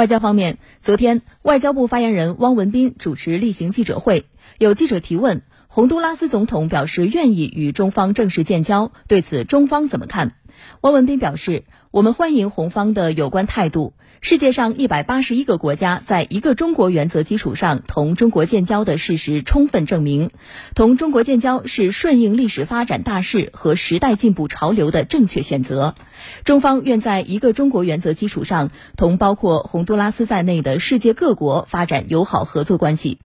外交方面，昨天外交部发言人汪文斌主持例行记者会，有记者提问，洪都拉斯总统表示愿意与中方正式建交，对此中方怎么看？汪文斌表示，我们欢迎洪方的有关态度。世界上一百八十一个国家在一个中国原则基础上同中国建交的事实充分证明，同中国建交是顺应历史发展大势和时代进步潮流的正确选择。中方愿在一个中国原则基础上，同包括洪都拉斯在内的世界各国发展友好合作关系。